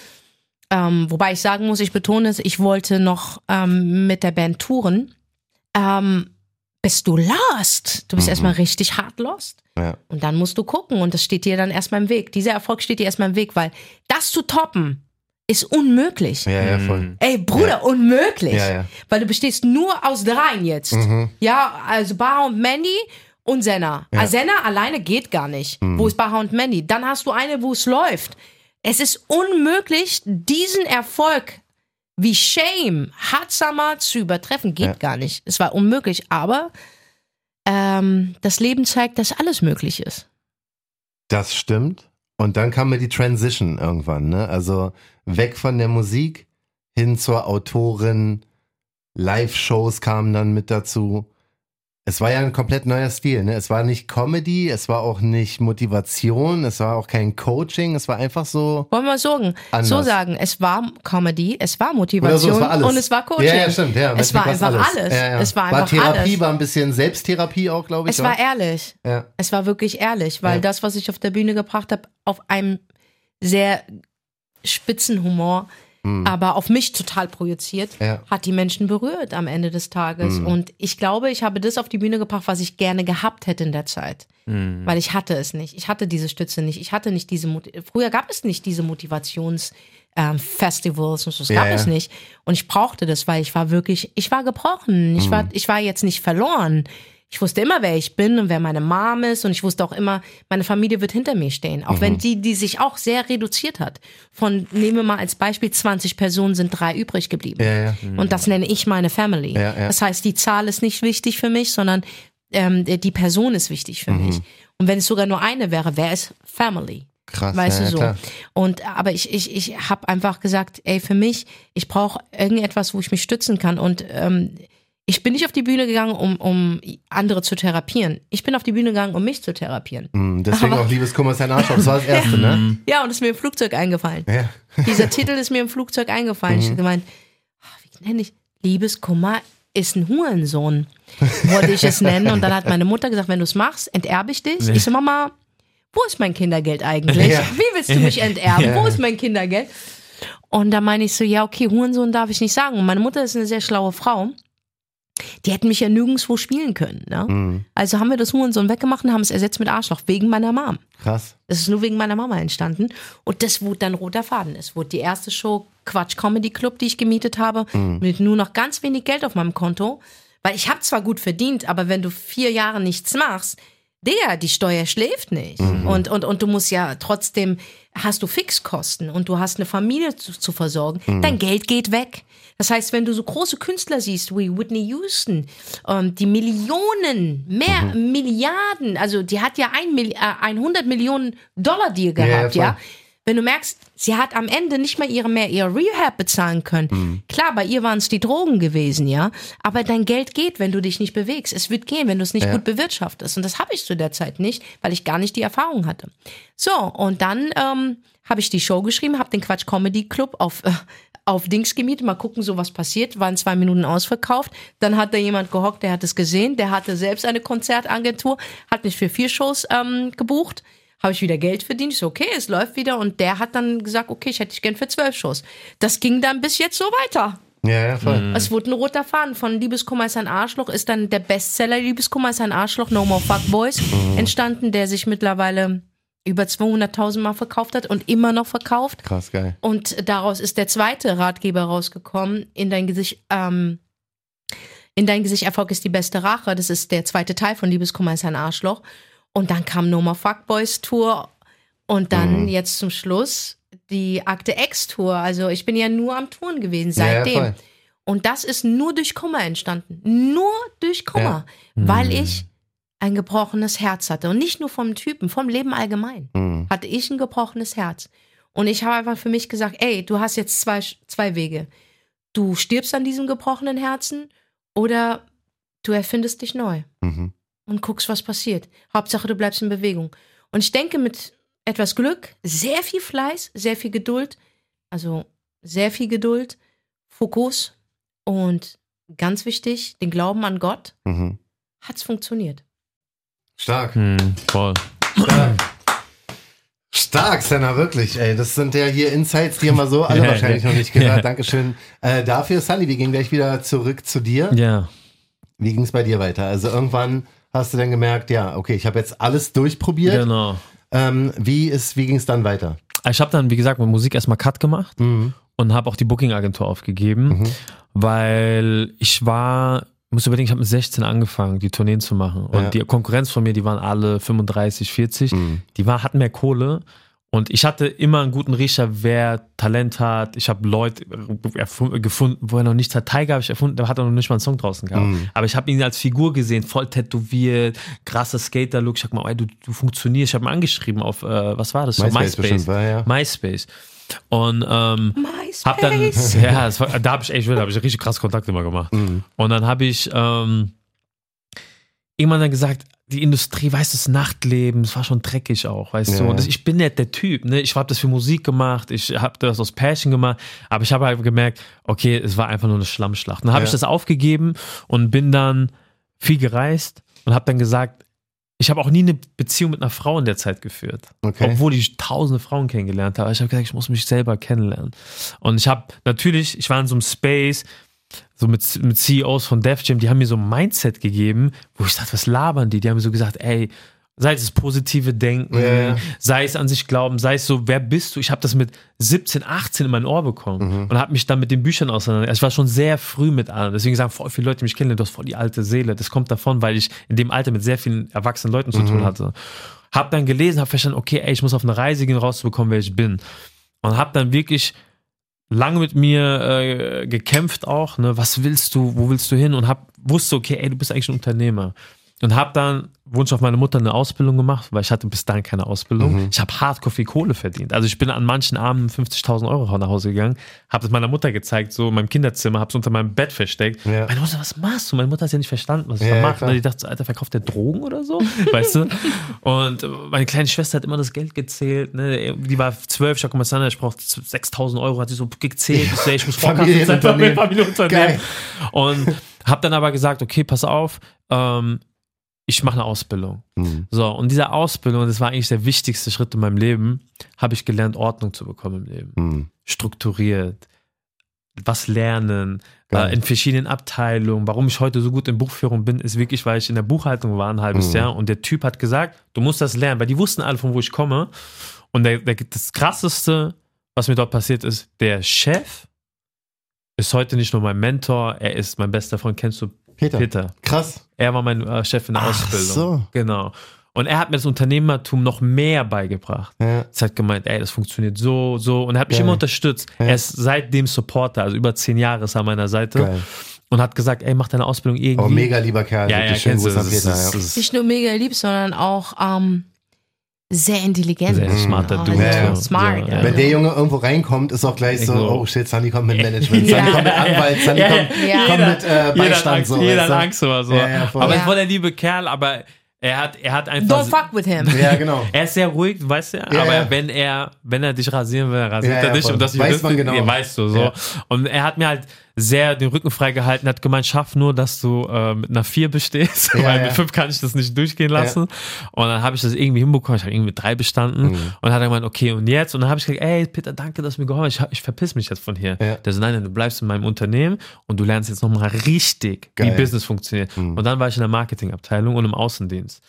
ähm, wobei ich sagen muss, ich betone es, ich wollte noch ähm, mit der Band touren. Ähm, bist du lost? Du bist erstmal richtig hart lost. Ja. Und dann musst du gucken und das steht dir dann erstmal im Weg. Dieser Erfolg steht dir erstmal im Weg, weil das zu toppen ist unmöglich. Ja, ja, voll. Ey, Bruder, unmöglich. Ja, ja. Weil du bestehst nur aus dreien jetzt. Ja, also Baha und Mandy und Senna. Ja. Also Senna alleine geht gar nicht. Wo ist Baha und Mandy? Dann hast du eine, wo es läuft. Es ist unmöglich, diesen Erfolg wie Shame, Summer zu übertreffen. Geht Ja. gar nicht. Es war unmöglich. Aber ähm, das Leben zeigt, dass alles möglich ist. Das stimmt. Und dann kam mir die Transition irgendwann, ne? Also weg von der Musik hin zur Autorin. Live-Shows kamen dann mit dazu. Es war ja ein komplett neuer Stil, ne? Es war nicht Comedy, es war auch nicht Motivation, es war auch kein Coaching, es war einfach so. Wollen wir sagen, Anders. so sagen, es war Comedy, es war Motivation so, es war alles. und es war Coaching. Ja, ja, stimmt, ja. Es war einfach war's alles. Ja, ja. Es war war einfach Therapie, alles. war ein bisschen Selbsttherapie auch, glaube ich. Es war ehrlich. ja. Es war wirklich ehrlich, weil das, was ich auf der Bühne gebracht habe, auf einem sehr spitzen Humor, aber auf mich total projiziert, Mhm. Ja. hat die Menschen berührt am Ende des Tages. Mhm. Und ich glaube, ich habe das auf die Bühne gebracht, was ich gerne gehabt hätte in der Zeit. Weil ich hatte es nicht. Ich hatte diese Stütze nicht. Ich hatte nicht diese Moti Früher gab es nicht diese Motivations- ähm, Festivals und so. Das Ja, gab ja. es nicht. Und ich brauchte das, weil ich war wirklich, ich war gebrochen. Ich Mhm. war, ich war jetzt nicht verloren. Ich wusste immer, wer ich bin und wer meine Mom ist. Und ich wusste auch immer, meine Familie wird hinter mir stehen. Auch Mhm. wenn die, die sich auch sehr reduziert hat. Von, nehmen wir mal als Beispiel, 20 Personen sind drei übrig geblieben. Ja, ja. Und das nenne ich meine Family. Ja. Das heißt, die Zahl ist nicht wichtig für mich, sondern ähm, die Person ist wichtig für Mhm. mich. Und wenn es sogar nur eine wäre, wäre es Family. Krass. Weißt ja, du so. Klar. Und aber ich, ich, ich habe einfach gesagt, ey, für mich, ich brauche irgendetwas, wo ich mich stützen kann. Und ähm, ich bin nicht auf die Bühne gegangen, um, um andere zu therapieren. Ich bin auf die Bühne gegangen, um mich zu therapieren. Mhm, Deswegen Aber- auch Liebeskummer ist ein Arschloch. Das war das erste, ne? *laughs* Ja, und es ist mir im Flugzeug eingefallen. Ja. Dieser Titel ist mir im Flugzeug eingefallen. Ich habe gemeint, ah, wie nenne ich? Liebeskummer ist ein Hurensohn, wollte ich es *laughs* nennen. Und dann hat meine Mutter gesagt, wenn du es machst, enterbe ich dich. Ich so, Mama, wo ist mein Kindergeld eigentlich? Ja. Wie willst du mich enterben? Wo ist mein Kindergeld? Und da meine ich so, ja, okay, Hurensohn darf ich nicht sagen. Und meine Mutter ist eine sehr schlaue Frau. Die hätten mich ja nirgendwo spielen können. Ne? Mhm. Also haben wir das Hurensohn weggemacht und haben es ersetzt mit Arschloch, wegen meiner Mom. Krass. Es ist nur wegen meiner Mama entstanden. Und das wurde dann roter Faden. Es wurde die erste Show Quatsch Comedy Club, die ich gemietet habe, mit nur noch ganz wenig Geld auf meinem Konto. Weil ich habe zwar gut verdient, aber wenn du vier Jahre nichts machst, Digga, die Steuer schläft nicht. Und, und, und du musst ja trotzdem, hast du Fixkosten und du hast eine Familie zu, zu versorgen. Dein Geld geht weg. Das heißt, wenn du so große Künstler siehst wie Whitney Houston, ähm, die Millionen, mehr Milliarden, also die hat ja ein, Milli- äh, 100 Millionen Dollar Deal Ja, ja, gehabt, voll. ja. Wenn du merkst, sie hat am Ende nicht mal ihre mehr ihr Rehab bezahlen können. Mhm. Klar, bei ihr waren es die Drogen gewesen, ja. Aber dein Geld geht, wenn du dich nicht bewegst. Es wird gehen, wenn du es nicht Ja. gut bewirtschaftest. Und das habe ich zu der Zeit nicht, weil ich gar nicht die Erfahrung hatte. So, und dann ähm, habe ich die Show geschrieben, habe den Quatsch Comedy Club auf, äh, auf Dings gemietet. Mal gucken, so was passiert. Waren zwei Minuten ausverkauft. Dann hat da jemand gehockt, der hat es gesehen. Der hatte selbst eine Konzertagentur, hat mich für vier Shows ähm, gebucht. Habe ich wieder Geld verdient. Ich so, okay, es läuft wieder. Und der hat dann gesagt, okay, ich hätte dich gern für zwölf Shows. Das ging dann bis jetzt so weiter. Ja, ja, voll. Es wurde ein roter Faden von Liebeskummer ist ein Arschloch, ist dann der Bestseller Liebeskummer ist ein Arschloch, No More Fuckboys entstanden, der sich mittlerweile über 200.000 Mal verkauft hat und immer noch verkauft. Krass, geil. Und daraus ist der zweite Ratgeber rausgekommen, in dein Gesicht, ähm, in dein Gesicht Erfolg ist die beste Rache. Das ist der zweite Teil von Liebeskummer ist ein Arschloch. Und dann kam No More Fuckboys Tour und dann jetzt zum Schluss die Akte X Tour. Also ich bin ja nur am Touren gewesen Ja, ja, seitdem. voll. und das ist nur durch Kummer entstanden. Nur durch Kummer. Weil ich ein gebrochenes Herz hatte. Und nicht nur vom Typen, vom Leben allgemein. Mhm. Hatte ich ein gebrochenes Herz. Und ich habe einfach für mich gesagt, ey, du hast jetzt zwei, zwei Wege. Du stirbst an diesem gebrochenen Herzen oder du erfindest dich neu Mhm. Und guckst, was passiert. Hauptsache, du bleibst in Bewegung. Und ich denke, mit etwas Glück, sehr viel Fleiß, sehr viel Geduld, also sehr viel Geduld, Fokus und ganz wichtig, den Glauben an Gott, Mhm. hat's funktioniert. Stark. Hm, voll. Stark. Stark, Senna, wirklich. Ey, das sind ja hier Insights, die haben wir so *laughs* alle Ja, wahrscheinlich ja. noch nicht gehört. Ja. Dankeschön äh, dafür. Sunny, wir gehen gleich wieder zurück zu dir. Ja. Wie ging es bei dir weiter? Also irgendwann hast du dann gemerkt, ja, okay, ich habe jetzt alles durchprobiert. Genau. Ähm, wie ist, wie ging es dann weiter? Ich habe dann, wie gesagt, mit Musik erstmal Cut gemacht Mhm. und habe auch die Booking-Agentur aufgegeben, weil ich war, muss überlegen, ich habe mit 16 angefangen, die Tourneen zu machen. Und Ja. die Konkurrenz von mir, die waren alle 35, 40, die war, hatten mehr Kohle. Und ich hatte immer einen guten Riecher, wer Talent hat. Ich habe Leute erfu- gefunden, wo er noch nichts hat. Tiger habe ich erfunden, da hat er noch nicht mal einen Song draußen gehabt. Aber ich habe ihn als Figur gesehen, voll tätowiert, krasser Skater-Look. Ich hab mal, ey, du, du funktionierst. Ich habe ihn angeschrieben auf, äh, was war das? MySpace bestimmt, war, ja. MySpace. Und ähm, hab dann, MySpace. *laughs* ja, das war, da habe ich echt, da habe ich richtig krass Kontakt immer gemacht. Und dann habe ich ähm, irgendwann dann gesagt, die Industrie, weißt du, das Nachtleben, das war schon dreckig auch, weißt Ja, du. Und das, ich bin nicht der Typ, ne? Ich habe das für Musik gemacht, ich habe das aus Passion gemacht, aber ich habe halt gemerkt, okay, es war einfach nur eine Schlammschlacht. Dann habe Ja. ich das aufgegeben und bin dann viel gereist und habe dann gesagt, ich habe auch nie eine Beziehung mit einer Frau in der Zeit geführt. Okay. Obwohl ich tausende Frauen kennengelernt habe. Ich habe gesagt, ich muss mich selber kennenlernen. Und ich habe natürlich, ich war in so einem Space, so mit, mit CEOs von Def Jam, die haben mir so ein Mindset gegeben, wo ich dachte, was labern die? Die haben mir so gesagt, ey, sei es das positive Denken, ja. sei es an sich glauben, sei es so, wer bist du? Ich habe das mit 17, 18 in mein Ohr bekommen und habe mich dann mit den Büchern auseinandergesetzt. Ich war schon sehr früh mit an. Deswegen sagen voll viele Leute, die mich kennen, du hast voll die alte Seele. Das kommt davon, weil ich in dem Alter mit sehr vielen erwachsenen Leuten zu tun hatte. Hab dann gelesen, hab verstanden, okay, ey, ich muss auf eine Reise gehen, rauszubekommen, wer ich bin. Und hab dann wirklich lange mit mir äh, gekämpft auch, ne, was willst du, wo willst du hin und hab wusste, okay, ey, du bist eigentlich ein Unternehmer. Und hab dann Wunsch auf meine Mutter eine Ausbildung gemacht, weil ich hatte bis dahin keine Ausbildung. Ich habe hardcore viel Kohle verdient. Also ich bin an manchen Abenden 50.000 Euro nach Hause gegangen, habe es meiner Mutter gezeigt, so in meinem Kinderzimmer, habe es unter meinem Bett versteckt. Ja. Meine Mutter, was machst du? Meine Mutter hat ja nicht verstanden, was ich Ja, da ja, mache. klar. Die dachte, Alter, verkauft der Drogen oder so? *laughs* weißt du? Und meine kleine Schwester hat immer das Geld gezählt. Ne? Die war zwölf, ich hab gesagt, ich brauche 6.000 Euro, hat sie so gezählt. Ich, so, ich muss Familienunternehmen. Familienunternehmen. Und habe dann aber gesagt, okay, pass auf, ähm, ich mache eine Ausbildung. Mhm. So, und diese Ausbildung, das war eigentlich der wichtigste Schritt in meinem Leben, habe ich gelernt, Ordnung zu bekommen im Leben. Mhm. Strukturiert, was lernen, äh, in verschiedenen Abteilungen. Warum ich heute so gut in Buchführung bin, ist wirklich, weil ich in der Buchhaltung war ein halbes Mhm. Jahr und der Typ hat gesagt, du musst das lernen, weil die wussten alle, von wo ich komme. Und der, der, das Krasseste, was mir dort passiert ist, der Chef ist heute nicht nur mein Mentor, er ist mein bester Freund. Kennst du Peter. Peter? Krass. Er war mein äh, Chef in der Ach Ausbildung. so. Genau. Und er hat mir das Unternehmertum noch mehr beigebracht. Ja. Es hat gemeint, ey, das funktioniert so, so. Und er hat mich Geil. immer unterstützt. Ja. Er ist seitdem Supporter, also über zehn Jahre ist er an meiner Seite. Geil. Und hat gesagt, ey, mach deine Ausbildung irgendwie. Oh, mega lieber Kerl. Ja, ja, an Das ist, Peter. das ja. ist, Nicht nur mega lieb, sondern auch ähm, sehr intelligent. Sehr smarter Oh, Dude. sehr Ja. smart. Ja. Ja. Wenn der Junge irgendwo reinkommt, ist auch gleich so, so. oh shit, Sunny kommt mit Management, Ja. Sunny kommt mit Anwalt, Sunny Ja, kommt, ja. kommt mit äh, jeder hat Beistand. Angst, so, jeder hat du? Angst oder so. Ja, ja, aber Ja. ist voll der liebe Kerl, aber er hat, er hat einfach. Don't fuck with him. Ja, genau. Er ist sehr ruhig, du weißt ja, Ja, aber ja. wenn er, wenn er dich rasieren will, rasiert Ja, er ja, dich und das Weiß man genau. Ja, weißt du so. Ja. Und er hat mir halt sehr den Rücken freigehalten, hat gemeint, schaff nur, dass du äh, mit einer 4 bestehst, *laughs* Ja, weil ja. mit 5 kann ich das nicht durchgehen lassen. Und dann habe ich das irgendwie hinbekommen, ich habe irgendwie mit 3 bestanden Mhm. und dann hat er gemeint, okay, und jetzt? Und dann habe ich gesagt, ey, Peter, danke, dass du mir geholfen hast, ich, ich verpiss mich jetzt von hier. Ja. Der so, nein, nein, du bleibst in meinem Unternehmen und du lernst jetzt nochmal richtig, Geil. wie Business funktioniert. Mhm. Und dann war ich in der Marketingabteilung und im Außendienst.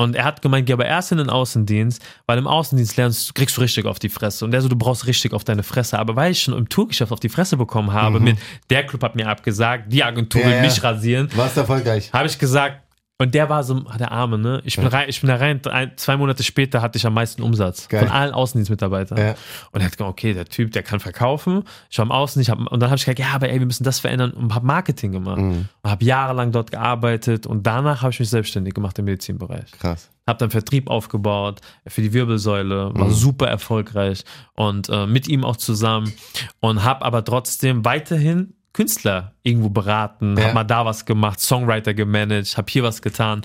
Und er hat gemeint, geh aber erst in den Außendienst, weil im Außendienst lernst, kriegst du richtig auf die Fresse. Und der so, du brauchst richtig auf deine Fresse. Aber weil ich schon im Tourgeschäft auf die Fresse bekommen habe, mit der Club hat mir abgesagt, die Agentur Mhm. Ja, will ja. mich rasieren, Warst erfolgreich. habe ich gesagt, und der war so, der Arme, ne? Ich bin, rein, ich bin da rein, ein, zwei Monate später hatte ich am meisten Umsatz. Geil. Von allen Außendienstmitarbeitern. Ja. Und er hat gesagt, okay, der Typ, der kann verkaufen. Ich war im Außendienst, hab, und dann habe ich gesagt, ja, aber ey, wir müssen das verändern und habe Marketing gemacht. Mhm. Und habe jahrelang dort gearbeitet und danach habe ich mich selbstständig gemacht im Medizinbereich. Krass. Habe dann Vertrieb aufgebaut für die Wirbelsäule, Mhm. war super erfolgreich und äh, mit ihm auch zusammen und habe aber trotzdem weiterhin Künstler irgendwo beraten, Ja. habe mal da was gemacht, Songwriter gemanagt, habe hier was getan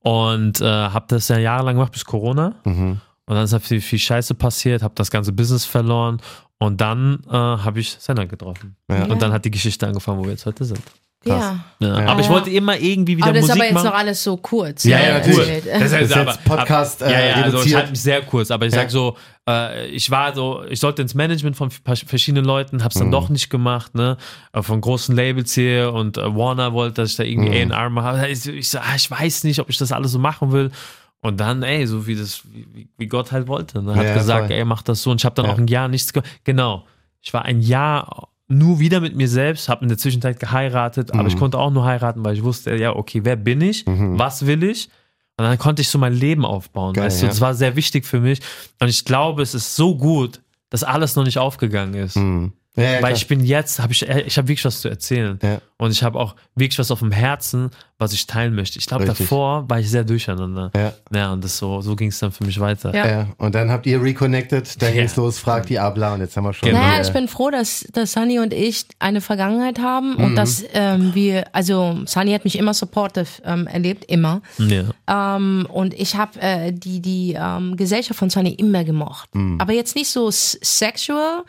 und äh, habe das ja jahrelang gemacht bis Corona Mhm. und dann ist halt viel, viel Scheiße passiert, habe das ganze Business verloren und dann äh, habe ich Senna getroffen Ja. und dann hat die Geschichte angefangen, wo wir jetzt heute sind. Ja. Ja. Ja. Aber ich Ja. wollte immer irgendwie wieder Aber das ist Musik aber jetzt machen. noch alles so kurz. Ja, ja, natürlich. erzählt. Das ist jetzt Podcast, aber, äh, ja, ja, also ich reduziert. halte mich sehr kurz, aber ich Ja. sag so, äh, ich war so, ich sollte ins Management von verschiedenen Leuten, hab's Mhm. dann doch nicht gemacht, ne, Äh, von großen Labels hier und äh, Warner wollte, dass ich da irgendwie Mhm. A&R mache. Ich, ich so, ah, ich weiß nicht, ob ich das alles so machen will. Und dann, ey, so wie das, wie, wie Gott halt wollte, ne, hat Ja, gesagt, voll. ey, mach das so. Und ich habe dann Ja. auch ein Jahr nichts gemacht. Genau. Ich war ein Jahr nur wieder mit mir selbst, habe in der Zwischenzeit geheiratet, aber Mhm. ich konnte auch nur heiraten, weil ich wusste, ja, okay, wer bin ich? Was will ich? Und dann konnte ich so mein Leben aufbauen. Geil, weißt du, ja. das war sehr wichtig für mich. Und ich glaube, es ist so gut, dass alles noch nicht aufgegangen ist. Mhm. Ja, ja, Weil klar. ich bin jetzt, habe ich, ich habe wirklich was zu erzählen. Ja. Und ich habe auch wirklich was auf dem Herzen, was ich teilen möchte. Ich glaube, davor war ich sehr durcheinander. Ja. Ja, und das so, so ging es dann für mich weiter. Ja. Ja, und dann habt ihr reconnected, dann Ja. ging's los, fragt die Abla und jetzt haben wir schon. Genau. Naja, äh, ich bin froh, dass, dass Sunny und ich eine Vergangenheit haben Mhm. und dass ähm, wir, also Sunny hat mich immer supportive ähm, erlebt, immer. Ja. Ähm, und ich habe äh, die, die ähm, Gesellschaft von Sunny immer gemocht. Mhm. Aber jetzt nicht so sexual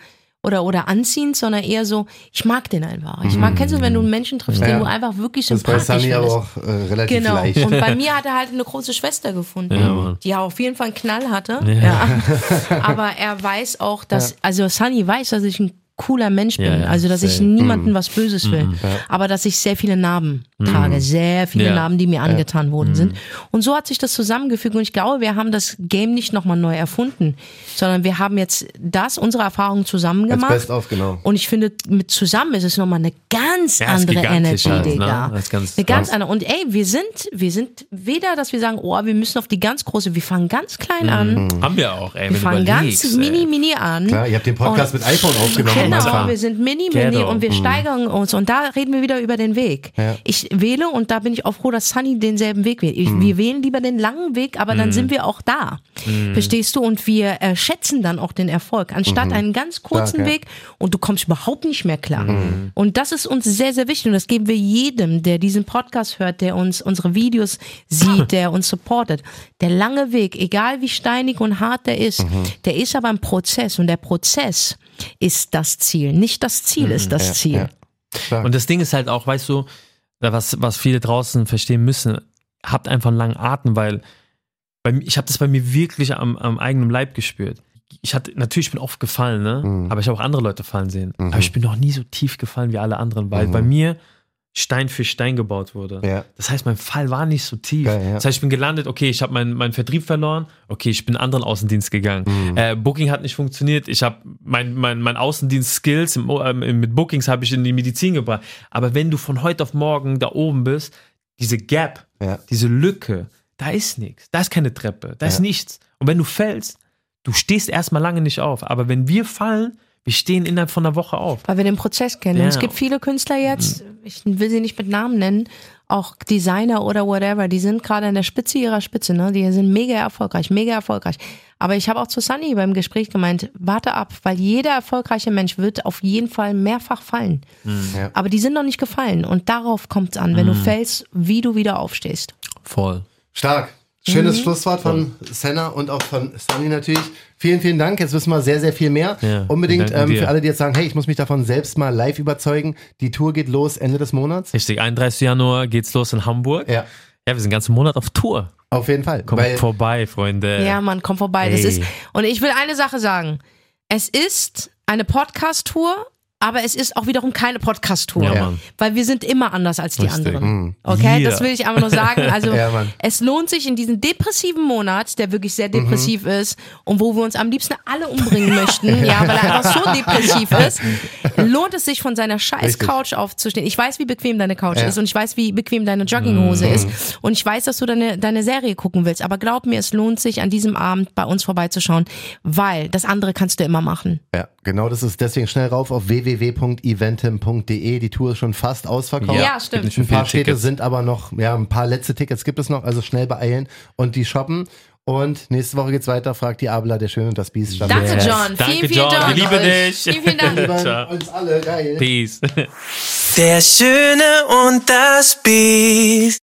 oder, oder anziehend, sondern eher so, ich mag den einfach. Ich mag, kennst du, wenn du einen Menschen triffst. Ja. den du einfach wirklich das ist bei sympathisch Sunny aber findest. auch äh, relativ Genau. leicht. Und bei mir hat er halt eine große Schwester gefunden, Ja, die auf jeden Fall einen Knall hatte. Ja. Aber er weiß auch, dass, also Sunny weiß, dass ich ein cooler Mensch bin. Ja, ja, also, dass ich safe. niemandem was Böses will. Aber dass ich sehr viele Narben trage. Sehr viele Ja. Narben, die mir angetan worden sind. Und so hat sich das zusammengefügt. Und ich glaube, wir haben das Game nicht nochmal neu erfunden, sondern wir haben jetzt das, unsere Erfahrungen zusammen Als gemacht. Best of, genau. Und ich finde, mit zusammen ist es nochmal eine ganz Ja, andere Energy, halt, ne? Das ist ganz eine ganz andere. Und ey, wir sind, wir sind weder, dass wir sagen, oh, wir müssen auf die ganz große, wir fangen ganz klein an. Haben wir auch, ey. Wir fangen ganz mini, mini an. Klar, ihr habt den Podcast Und- mit iPhone aufgenommen Genau, Anfang. wir sind mini, mini und wir steigern uns und da reden wir wieder über den Weg. Ja. Ich wähle und da bin ich auch froh, dass Sunny denselben Weg wählt. Ich, Wir wählen lieber den langen Weg, aber dann sind wir auch da. Verstehst du? Und wir äh, schätzen dann auch den Erfolg, anstatt einen ganz kurzen Stark. Weg und du kommst überhaupt nicht mehr klar. Und das ist uns sehr, sehr wichtig und das geben wir jedem, der diesen Podcast hört, der uns unsere Videos sieht, der uns supportet. Der lange Weg, egal wie steinig und hart der ist, der ist aber ein Prozess und der Prozess ist das Ziel. Nicht das Ziel ist das Ziel. ja. Und das Ding ist halt auch, weißt du, was, was viele draußen verstehen müssen, habt einfach einen langen Atem, weil bei, ich habe das bei mir wirklich am, am eigenen Leib gespürt. Ich hatte, natürlich, ich bin oft gefallen, ne? Mhm. Aber ich habe auch andere Leute fallen sehen. Aber ich bin noch nie so tief gefallen wie alle anderen, weil bei mir Stein für Stein gebaut wurde. Ja. Das heißt, mein Fall war nicht so tief. Geil, ja. Das heißt, ich bin gelandet, okay, ich habe meinen meinen Vertrieb verloren, okay, ich bin anderen Außendienst gegangen. Mhm. Äh, Booking hat nicht funktioniert, ich habe mein, mein, mein Außendienst-Skills ähm, mit Bookings habe ich in die Medizin gebracht. Aber wenn du von heute auf morgen da oben bist, diese Gap, Ja. diese Lücke, da ist nichts, da ist keine Treppe, da ist Ja. nichts. Und wenn du fällst, du stehst erstmal lange nicht auf. Aber wenn wir fallen, wir stehen innerhalb von einer Woche auf. Weil wir den Prozess kennen. Ja. Und es gibt viele Künstler jetzt, ich will sie nicht mit Namen nennen, auch Designer oder whatever, die sind gerade an der Spitze ihrer Spitze, ne? Die sind mega erfolgreich, mega erfolgreich. Aber ich habe auch zu Sunny beim Gespräch gemeint, warte ab, weil jeder erfolgreiche Mensch wird auf jeden Fall mehrfach fallen. Ja. Aber die sind noch nicht gefallen und darauf kommt es an, wenn du fällst, wie du wieder aufstehst. Voll. Stark. Mhm. Schönes Schlusswort von Senna und auch von Sunny natürlich. Vielen, vielen Dank. Jetzt wissen wir sehr, sehr viel mehr. Ja, Unbedingt ähm, für alle, die jetzt sagen, hey, ich muss mich davon selbst mal live überzeugen. Die Tour geht los Ende des Monats. Richtig, 31. Januar geht's los in Hamburg. Ja, Ja, wir sind den ganzen Monat auf Tour. auf jeden Fall. Kommt vorbei, Freunde. Ja, man, komm vorbei. Das ist, und ich will eine Sache sagen. Es ist eine Podcast-Tour, aber es ist auch wiederum keine Podcast-Tour. Ja. Weil wir sind immer anders als die Richtig. anderen. Okay, Yeah. das will ich einfach nur sagen. *laughs* Also Ja, es lohnt sich in diesem depressiven Monat, der wirklich sehr depressiv ist und wo wir uns am liebsten alle umbringen *laughs* möchten, ja, weil er einfach so *laughs* depressiv ist, lohnt es sich von seiner scheiß Richtig. Couch aufzustehen. Ich weiß, wie bequem deine Couch Ja. ist und ich weiß, wie bequem deine Jogginghose ist und ich weiß, dass du deine, deine Serie gucken willst, aber glaub mir, es lohnt sich an diesem Abend bei uns vorbeizuschauen, weil das andere kannst du immer machen. ja, genau das ist deswegen schnell rauf auf www.eventim.de. Die Tour ist schon fast ausverkauft. Ja, stimmt. Ein paar Städte Tickets. sind aber noch, ja, ein paar letzte Tickets gibt es noch, also schnell beeilen und die shoppen. Und nächste Woche geht's weiter, fragt die Abla, der Schöne und das Biest. Danke, Yes. John. Danke, vielen, vielen John. Dank. Wir lieben dich. Vielen, vielen Dank. Lieben Ciao. uns alle, geil. Peace. Der Schöne und das Biest.